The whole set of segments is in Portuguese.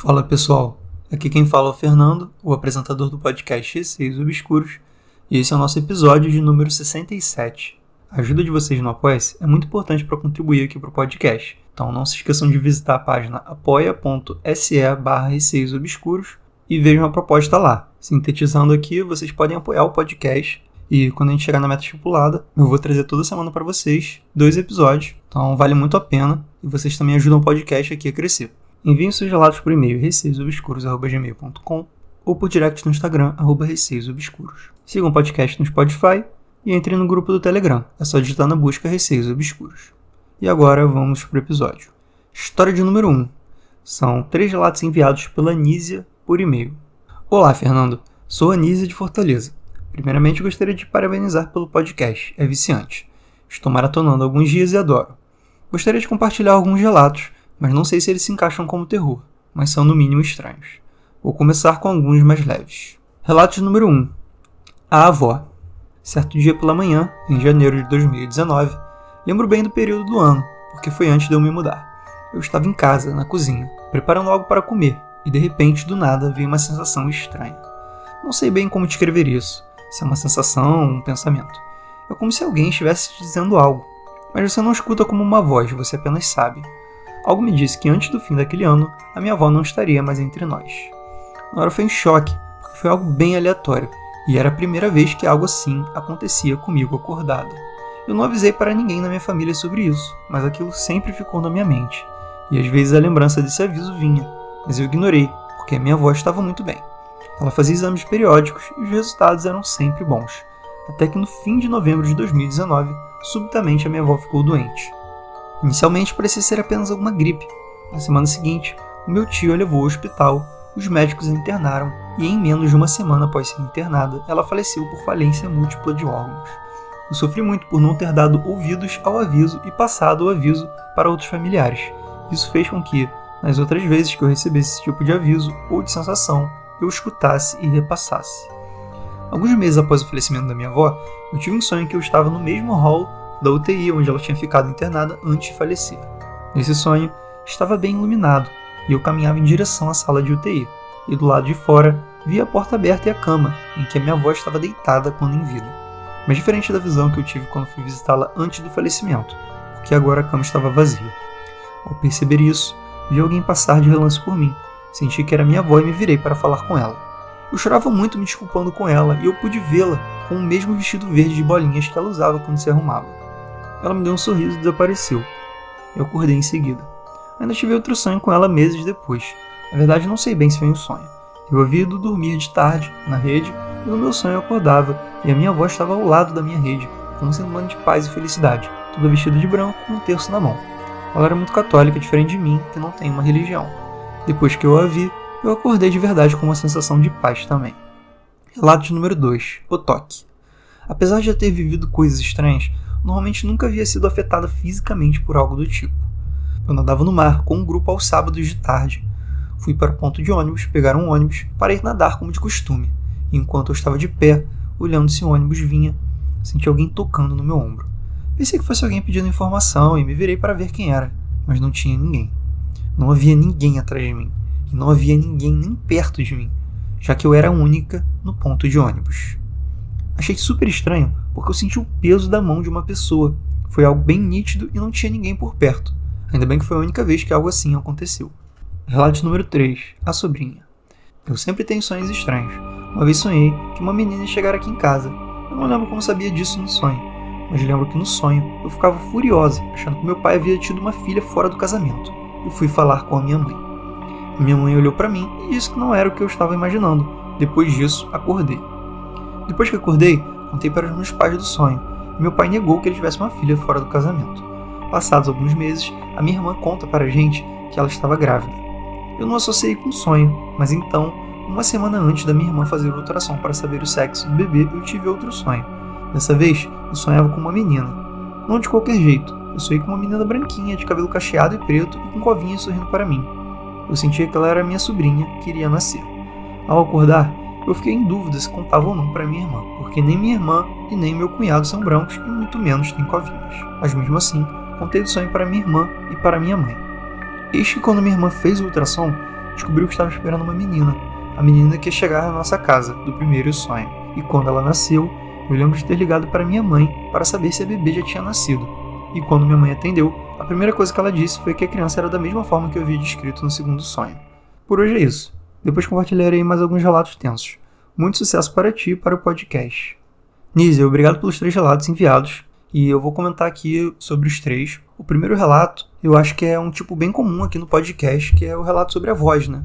Fala pessoal, aqui quem fala é o Fernando, o apresentador do podcast Receios Obscuros, e esse é o nosso episódio de número 67. A ajuda de vocês no apoia é muito importante para contribuir aqui para o podcast, então não se esqueçam de visitar a página apoia.se barra Receios Obscuros e vejam a proposta lá. Sintetizando aqui, vocês podem apoiar o podcast e quando a gente chegar na meta estipulada, eu vou trazer toda semana para vocês dois episódios, então vale muito a pena e vocês também ajudam o podcast aqui a crescer. Enviem seus relatos por e-mail receiosobscuros.gmail.com ou por direct no Instagram, arroba receiosobscuros. Sigam o podcast no Spotify e entrem no grupo do Telegram. É só digitar na busca Receios Obscuros. E agora vamos para o episódio. História de número 1. São três relatos enviados pela Anísia por e-mail. Olá, Fernando. Sou Anísia de Fortaleza. Primeiramente, gostaria de parabenizar pelo podcast. É viciante. Estou maratonando alguns dias e adoro. Gostaria de compartilhar alguns relatos mas não sei se eles se encaixam como terror, mas são no mínimo estranhos. Vou começar com alguns mais leves. Relatos número 1. A avó. Certo dia pela manhã, em janeiro de 2019, lembro bem do período do ano, porque foi antes de eu me mudar. Eu estava em casa, na cozinha, preparando algo para comer, e de repente, do nada, veio uma sensação estranha. Não sei bem como descrever isso, se é uma sensação ou um pensamento. É como se alguém estivesse te dizendo algo, mas você não escuta como uma voz, você apenas sabe. Algo me disse que antes do fim daquele ano, a minha avó não estaria mais entre nós. Na hora foi um choque, porque foi algo bem aleatório, e era a primeira vez que algo assim acontecia comigo acordado. Eu não avisei para ninguém na minha família sobre isso, mas aquilo sempre ficou na minha mente, e às vezes a lembrança desse aviso vinha, mas eu ignorei, porque a minha avó estava muito bem. Ela fazia exames periódicos e os resultados eram sempre bons, até que no fim de novembro de 2019, subitamente a minha avó ficou doente. Inicialmente parecia ser apenas alguma gripe. Na semana seguinte, o meu tio a levou ao hospital, os médicos a internaram e em menos de uma semana após ser internada, ela faleceu por falência múltipla de órgãos. Eu sofri muito por não ter dado ouvidos ao aviso e passado o aviso para outros familiares. Isso fez com que, nas outras vezes que eu recebesse esse tipo de aviso ou de sensação, eu escutasse e repassasse. Alguns meses após o falecimento da minha avó, eu tive um sonho que eu estava no mesmo hall da UTI onde ela tinha ficado internada antes de falecer. Nesse sonho, estava bem iluminado e eu caminhava em direção à sala de UTI, e do lado de fora vi a porta aberta e a cama em que a minha avó estava deitada quando em vida. Mas diferente da visão que eu tive quando fui visitá-la antes do falecimento, porque agora a cama estava vazia. Ao perceber isso, vi alguém passar de relance por mim. Senti que era minha avó e me virei para falar com ela. Eu chorava muito me desculpando com ela e eu pude vê-la com o mesmo vestido verde de bolinhas que ela usava quando se arrumava. Ela me deu um sorriso e desapareceu. Eu acordei em seguida. Ainda tive outro sonho com ela meses depois. Na verdade, não sei bem se foi um sonho. Eu havia ido dormir de tarde, na rede, e no meu sonho eu acordava, e a minha avó estava ao lado da minha rede, com um semblante de paz e felicidade, toda vestida de branco com um terço na mão. Ela era muito católica, diferente de mim, que não tem uma religião. Depois que eu a vi, eu acordei de verdade com uma sensação de paz também. Relato número 2: O toque. Apesar de já ter vivido coisas estranhas, normalmente nunca havia sido afetada fisicamente por algo do tipo. Eu nadava no mar com um grupo aos sábados de tarde. Fui para o ponto de ônibus, pegar um ônibus para ir nadar como de costume. E enquanto eu estava de pé, olhando se o ônibus vinha, senti alguém tocando no meu ombro. Pensei que fosse alguém pedindo informação e me virei para ver quem era, mas não tinha ninguém. Não havia ninguém atrás de mim, e não havia ninguém nem perto de mim, já que eu era a única no ponto de ônibus. Achei super estranho porque eu senti o peso da mão de uma pessoa. Foi algo bem nítido e não tinha ninguém por perto. Ainda bem que foi a única vez que algo assim aconteceu. Relato número 3: A sobrinha. Eu sempre tenho sonhos estranhos. Uma vez sonhei que uma menina ia chegar aqui em casa. Eu não lembro como sabia disso no sonho, mas lembro que no sonho eu ficava furiosa, achando que meu pai havia tido uma filha fora do casamento. Eu fui falar com a minha mãe. A minha mãe olhou para mim e disse que não era o que eu estava imaginando. Depois disso, acordei. Depois que acordei, contei para os meus pais do sonho. Meu pai negou que ele tivesse uma filha fora do casamento. Passados alguns meses, a minha irmã conta para a gente que ela estava grávida. Eu não associei com o sonho, mas então, uma semana antes da minha irmã fazer o ultrassom para saber o sexo do bebê, eu tive outro sonho. Dessa vez, eu sonhava com uma menina. Não de qualquer jeito, eu sonhei com uma menina branquinha, de cabelo cacheado e preto e com covinha sorrindo para mim. Eu sentia que ela era minha sobrinha, que iria nascer. Ao acordar, eu fiquei em dúvida se contava ou não para minha irmã, porque nem minha irmã e nem meu cunhado são brancos e muito menos têm covinhas. Mas mesmo assim, contei do sonho para minha irmã e para minha mãe. Eis que quando minha irmã fez o ultrassom, descobriu que estava esperando uma menina, a menina que ia chegar à nossa casa, do primeiro sonho. E quando ela nasceu, eu lembro de ter ligado para minha mãe para saber se a bebê já tinha nascido. E quando minha mãe atendeu, a primeira coisa que ela disse foi que a criança era da mesma forma que eu havia descrito no segundo sonho. Por hoje é isso. Depois compartilharei mais alguns relatos tensos. Muito sucesso para ti e para o podcast. Nise, obrigado pelos três relatos enviados. E eu vou comentar aqui sobre os três. O primeiro relato, eu acho que é um tipo bem comum aqui no podcast, que é o relato sobre a voz, né?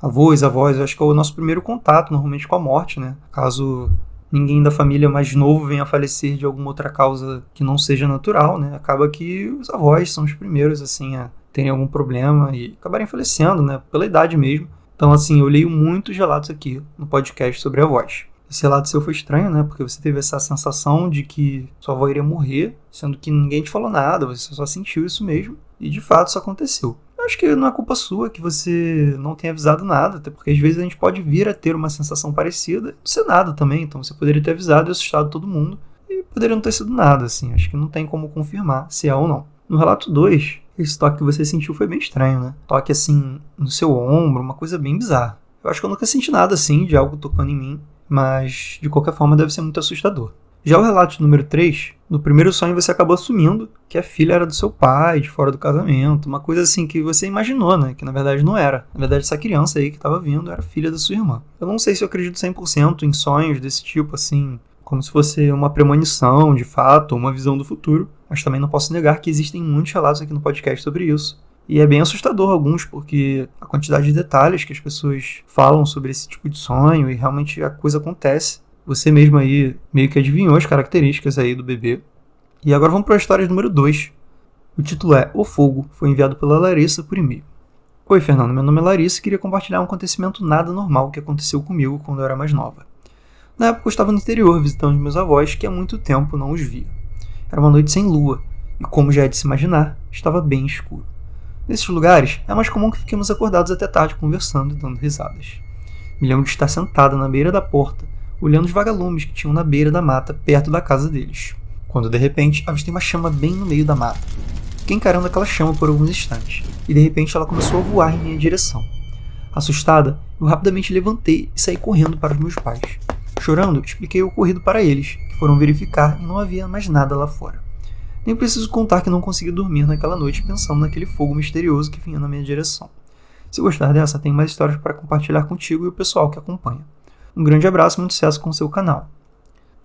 avós, avós, acho que é o nosso primeiro contato normalmente com a morte, né? Caso ninguém da família mais novo venha a falecer de alguma outra causa que não seja natural, né? Acaba que os avós são os primeiros, assim, a terem algum problema e acabarem falecendo, né? Pela idade mesmo. Então, assim, eu leio muitos relatos aqui no podcast sobre avós. Esse relato seu foi estranho, né? Porque você teve essa sensação de que sua avó iria morrer, sendo que ninguém te falou nada, você só sentiu isso mesmo. E de fato isso aconteceu acho que não é culpa sua que você não tenha avisado nada, até porque às vezes a gente pode vir a ter uma sensação parecida não ser nada também. Então você poderia ter avisado e assustado todo mundo e poderia não ter sido nada, assim. Acho que não tem como confirmar se é ou não. No relato 2, esse toque que você sentiu foi bem estranho, né? Toque assim no seu ombro, uma coisa bem bizarra. Eu acho que eu nunca senti nada assim de algo tocando em mim, mas de qualquer forma deve ser muito assustador. Já o relato número 3, no primeiro sonho você acabou assumindo que a filha era do seu pai, de fora do casamento, uma coisa assim que você imaginou, né? Que na verdade não era. Na verdade, essa criança aí que estava vindo era filha da sua irmã. Eu não sei se eu acredito 100% em sonhos desse tipo, assim, como se fosse uma premonição de fato, ou uma visão do futuro, mas também não posso negar que existem muitos relatos aqui no podcast sobre isso. E é bem assustador alguns, porque a quantidade de detalhes que as pessoas falam sobre esse tipo de sonho e realmente a coisa acontece. Você mesmo aí meio que adivinhou as características aí do bebê. E agora vamos para a história número 2. O título é O Fogo, foi enviado pela Larissa por e-mail. Oi, Fernando, meu nome é Larissa e queria compartilhar um acontecimento nada normal que aconteceu comigo quando eu era mais nova. Na época eu estava no interior visitando meus avós, que há muito tempo não os via. Era uma noite sem lua, e como já é de se imaginar, estava bem escuro. Nesses lugares, é mais comum que fiquemos acordados até tarde conversando e dando risadas. Me lembro de estar sentada na beira da porta, olhando os vagalumes que tinham na beira da mata perto da casa deles, quando de repente avistei uma chama bem no meio da mata. Fiquei encarando aquela chama por alguns instantes, e de repente ela começou a voar em minha direção. Assustada, eu rapidamente levantei e saí correndo para os meus pais. Chorando, expliquei o ocorrido para eles, foram verificar e não havia mais nada lá fora. Nem preciso contar que não consegui dormir naquela noite pensando naquele fogo misterioso que vinha na minha direção. Se gostar dessa, tem mais histórias para compartilhar contigo e o pessoal que acompanha. Um grande abraço e muito sucesso com o seu canal.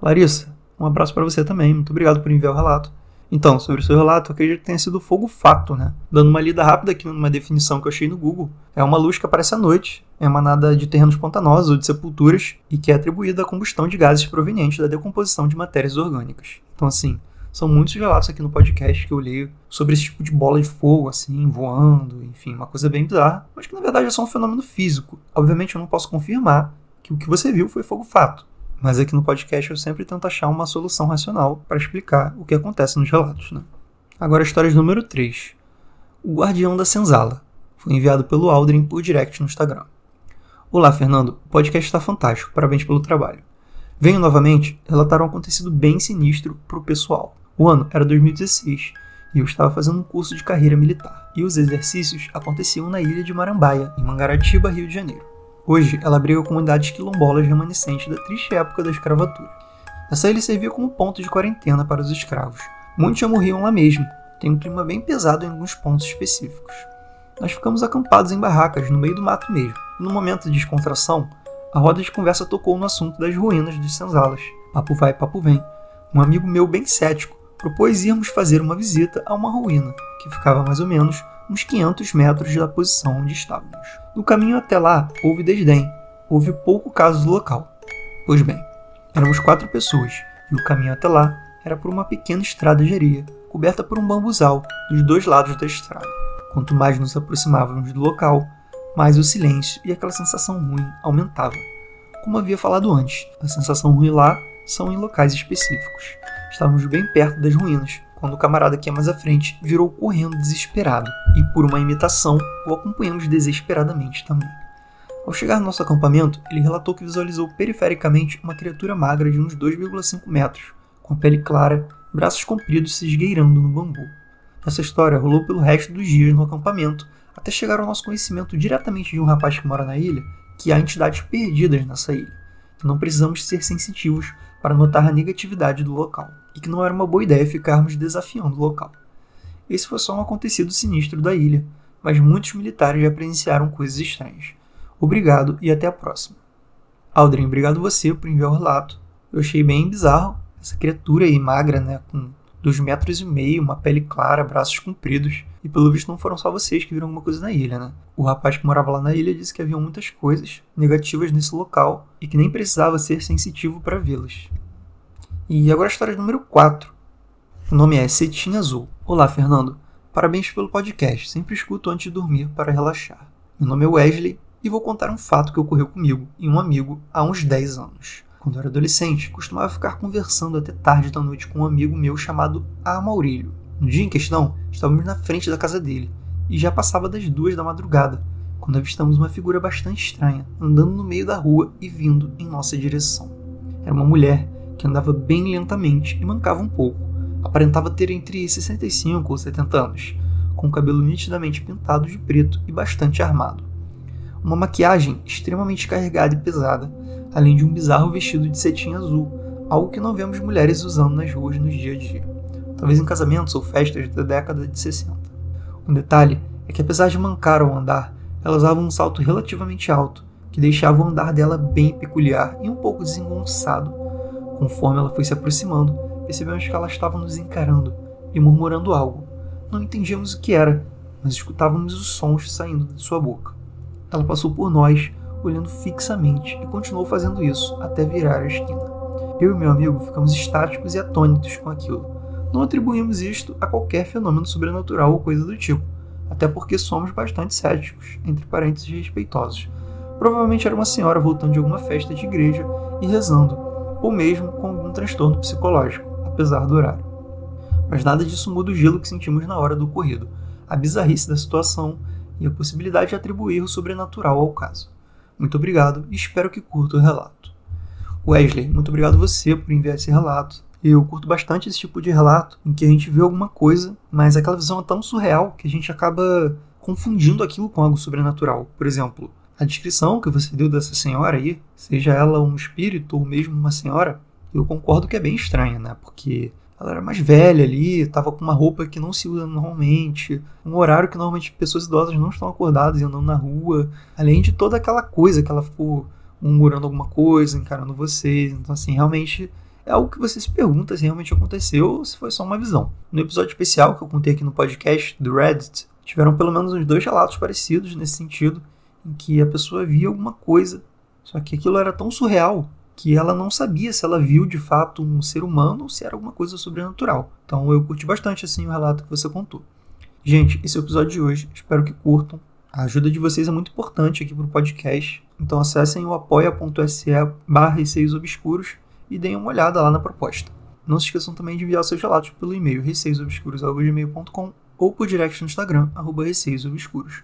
Larissa, um abraço para você também. Muito obrigado por enviar o relato. Então, sobre o seu relato, acredito que tenha sido fogo fato, né? Dando uma lida rápida aqui numa definição que eu achei no Google, é uma luz que aparece à noite, é emanada de terrenos pantanosos ou de sepulturas e que é atribuída à combustão de gases provenientes da decomposição de matérias orgânicas. Então, assim, são muitos relatos aqui no podcast que eu leio sobre esse tipo de bola de fogo, assim, voando, enfim, uma coisa bem bizarra, mas que na verdade é só um fenômeno físico. Obviamente eu não posso confirmar, que o que você viu foi fogo fato. Mas aqui no podcast eu sempre tento achar uma solução racional para explicar o que acontece nos relatos. Né? Agora, história número 3. O Guardião da Senzala. Foi enviado pelo Aldrin por direct no Instagram. Olá, Fernando. O podcast está fantástico. Parabéns pelo trabalho. Venho novamente relatar um acontecido bem sinistro para o pessoal. O ano era 2016 e eu estava fazendo um curso de carreira militar. E os exercícios aconteciam na ilha de Marambaia, em Mangaratiba, Rio de Janeiro. Hoje, ela abriga comunidades quilombolas remanescentes da triste época da escravatura. Essa ilha servia como ponto de quarentena para os escravos. Muitos já morriam lá mesmo, tem um clima bem pesado em alguns pontos específicos. Nós ficamos acampados em barracas, no meio do mato mesmo. No momento de descontração, a roda de conversa tocou no assunto das ruínas de senzalas. Papo vai, papo vem. Um amigo meu bem cético propôs irmos fazer uma visita a uma ruína, que ficava mais ou menos uns 500 metros da posição onde estávamos. No caminho até lá, houve desdém, houve pouco caso do local. Pois bem, éramos quatro pessoas, e o caminho até lá era por uma pequena estrada de areia, coberta por um bambuzal dos dois lados da estrada. Quanto mais nos aproximávamos do local, mais o silêncio e aquela sensação ruim aumentava. Como havia falado antes, a sensação ruim lá são em locais específicos. Estávamos bem perto das ruínas, quando o camarada que é mais à frente virou correndo desesperado, e por uma imitação o acompanhamos desesperadamente também. Ao chegar no nosso acampamento, ele relatou que visualizou perifericamente uma criatura magra de uns 2,5 metros, com a pele clara, braços compridos se esgueirando no bambu. Essa história rolou pelo resto dos dias no acampamento, até chegar ao nosso conhecimento diretamente de um rapaz que mora na ilha que há entidades perdidas nessa ilha, não precisamos ser sensitivos para notar a negatividade do local, e que não era uma boa ideia ficarmos desafiando o local. Esse foi só um acontecido sinistro da ilha, mas muitos militares já presenciaram coisas estranhas. Obrigado e até a próxima. Aldrin, obrigado você por enviar o relato. Eu achei bem bizarro essa criatura aí magra, né, com dois metros e meio, uma pele clara, braços compridos. E pelo visto não foram só vocês que viram alguma coisa na ilha, né? O rapaz que morava lá na ilha disse que havia muitas coisas negativas nesse local e que nem precisava ser sensitivo para vê-las. E agora a história número 4. O nome é Cetim Azul. Olá, Fernando. Parabéns pelo podcast. Sempre escuto antes de dormir para relaxar. Meu nome é Wesley e vou contar um fato que ocorreu comigo e um amigo há uns 10 anos. Quando eu era adolescente, costumava ficar conversando até tarde da noite com um amigo meu chamado Amaurílio. No dia em questão, estávamos na frente da casa dele e já passava das duas da madrugada, quando avistamos uma figura bastante estranha andando no meio da rua e vindo em nossa direção. Era uma mulher que andava bem lentamente e mancava um pouco. Aparentava ter entre 65 ou 70 anos, com o cabelo nitidamente pintado de preto e bastante armado. Uma maquiagem extremamente carregada e pesada além de um bizarro vestido de cetim azul, algo que não vemos mulheres usando nas ruas no dia a dia, talvez em casamentos ou festas da década de 60. Um detalhe é que, apesar de mancar ao andar, ela usava um salto relativamente alto, que deixava o andar dela bem peculiar e um pouco desengonçado. Conforme ela foi se aproximando, percebemos que ela estava nos encarando e murmurando algo. Não entendíamos o que era, mas escutávamos os sons saindo de sua boca. Ela passou por nós, olhando fixamente e continuou fazendo isso até virar a esquina. Eu e meu amigo ficamos estáticos e atônitos com aquilo. Não atribuímos isto a qualquer fenômeno sobrenatural ou coisa do tipo, até porque somos bastante céticos, entre parênteses respeitosos. Provavelmente era uma senhora voltando de alguma festa de igreja e rezando, ou mesmo com algum transtorno psicológico, apesar do horário. Mas nada disso muda o gelo que sentimos na hora do ocorrido, a bizarrice da situação e a possibilidade de atribuir o sobrenatural ao caso. Muito obrigado e espero que curta o relato. Wesley, muito obrigado você por enviar esse relato. Eu curto bastante esse tipo de relato em que a gente vê alguma coisa, mas aquela visão é tão surreal que a gente acaba confundindo aquilo com algo sobrenatural. Por exemplo, a descrição que você deu dessa senhora aí, seja ela um espírito ou mesmo uma senhora, eu concordo que é bem estranha, né? Porque ela era mais velha ali, estava com uma roupa que não se usa normalmente, um horário que normalmente pessoas idosas não estão acordadas e andando na rua, além de toda aquela coisa que ela ficou murmurando alguma coisa, encarando vocês. Então, assim, realmente é algo que você se pergunta se realmente aconteceu ou se foi só uma visão. No episódio especial que eu contei aqui no podcast do Reddit, tiveram pelo menos uns dois relatos parecidos nesse sentido, em que a pessoa via alguma coisa, só que aquilo era tão surreal que ela não sabia se ela viu de fato um ser humano ou se era alguma coisa sobrenatural. Então eu curti bastante assim o relato que você contou. Gente, esse é o episódio de hoje. Espero que curtam. A ajuda de vocês é muito importante aqui para o podcast. Então acessem o apoia.se barra obscuros e deem uma olhada lá na proposta. Não se esqueçam também de enviar seus relatos pelo e-mail receiosobscuros.gmail.com ou por direct no Instagram, arroba receiosobscuros.